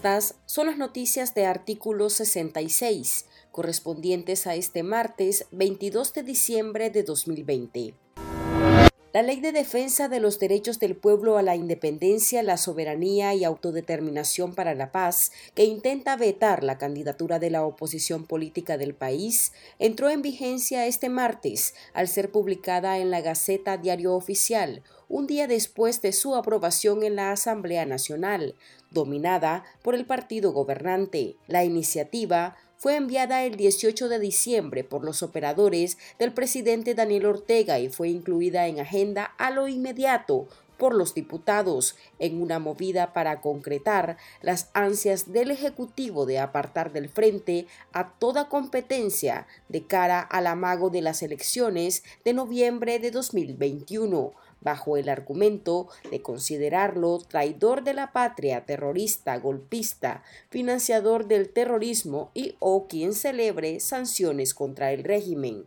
Estas son las noticias de artículo 66, correspondientes a este martes 22 de diciembre de 2020. La Ley de Defensa de los Derechos del Pueblo a la Independencia, la Soberanía y Autodeterminación para la Paz, que intenta vetar la candidatura de la oposición política del país, entró en vigencia este martes al ser publicada en la Gaceta Diario Oficial, un día después de su aprobación en la Asamblea Nacional, dominada por el partido gobernante. La iniciativa fue enviada el 18 de diciembre por los operadores del presidente Daniel Ortega y fue incluida en agenda a lo inmediato por los diputados en una movida para concretar las ansias del Ejecutivo de apartar del frente a toda competencia de cara al amago de las elecciones de noviembre de 2021 bajo el argumento de considerarlo traidor de la patria, terrorista, golpista, financiador del terrorismo y o quien celebre sanciones contra el régimen.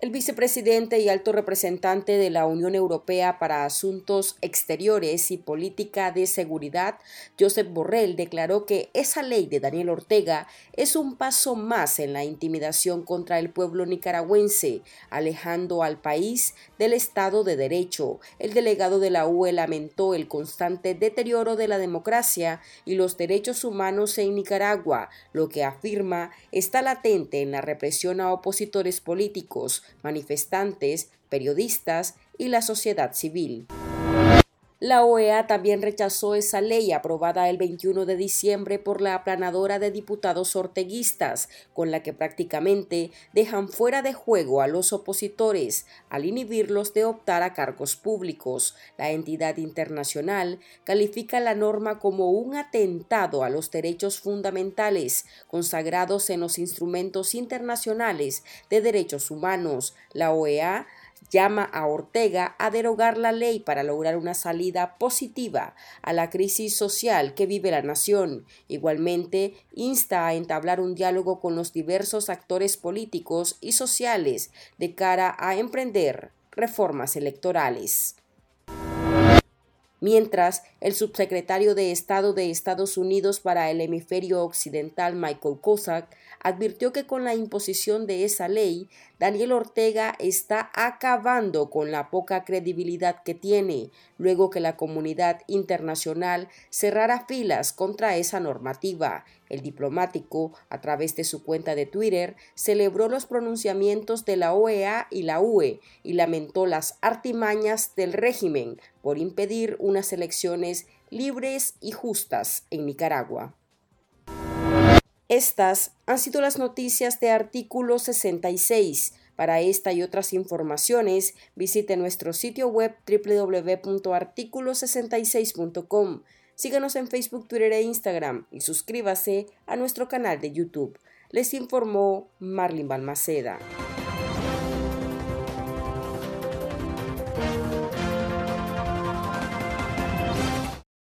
El vicepresidente y alto representante de la Unión Europea para Asuntos Exteriores y Política de Seguridad, Josep Borrell, declaró que esa ley de Daniel Ortega es un paso más en la intimidación contra el pueblo nicaragüense, alejando al país del Estado de Derecho. El delegado de la UE lamentó el constante deterioro de la democracia y los derechos humanos en Nicaragua, lo que afirma está latente en la represión a opositores políticos, manifestantes, periodistas y la sociedad civil. La OEA también rechazó esa ley aprobada el 21 de diciembre por la aplanadora de diputados orteguistas, con la que prácticamente dejan fuera de juego a los opositores al inhibirlos de optar a cargos públicos. La entidad internacional califica la norma como un atentado a los derechos fundamentales consagrados en los instrumentos internacionales de derechos humanos. La OEA llama a Ortega a derogar la ley para lograr una salida positiva a la crisis social que vive la nación. Igualmente, insta a entablar un diálogo con los diversos actores políticos y sociales de cara a emprender reformas electorales. Mientras, el subsecretario de Estado de Estados Unidos para el hemisferio occidental, Michael Kozak, advirtió que con la imposición de esa ley, Daniel Ortega está acabando con la poca credibilidad que tiene, luego que la comunidad internacional cerrara filas contra esa normativa. El diplomático, a través de su cuenta de Twitter, celebró los pronunciamientos de la OEA y la UE y lamentó las artimañas del régimen por impedir unas elecciones libres y justas en Nicaragua. Estas han sido las noticias de artículo 66. Para esta y otras informaciones, visite nuestro sitio web www.articulo66.com. Síganos en Facebook, Twitter e Instagram y suscríbase a nuestro canal de YouTube. Les informó Marlin Balmaceda.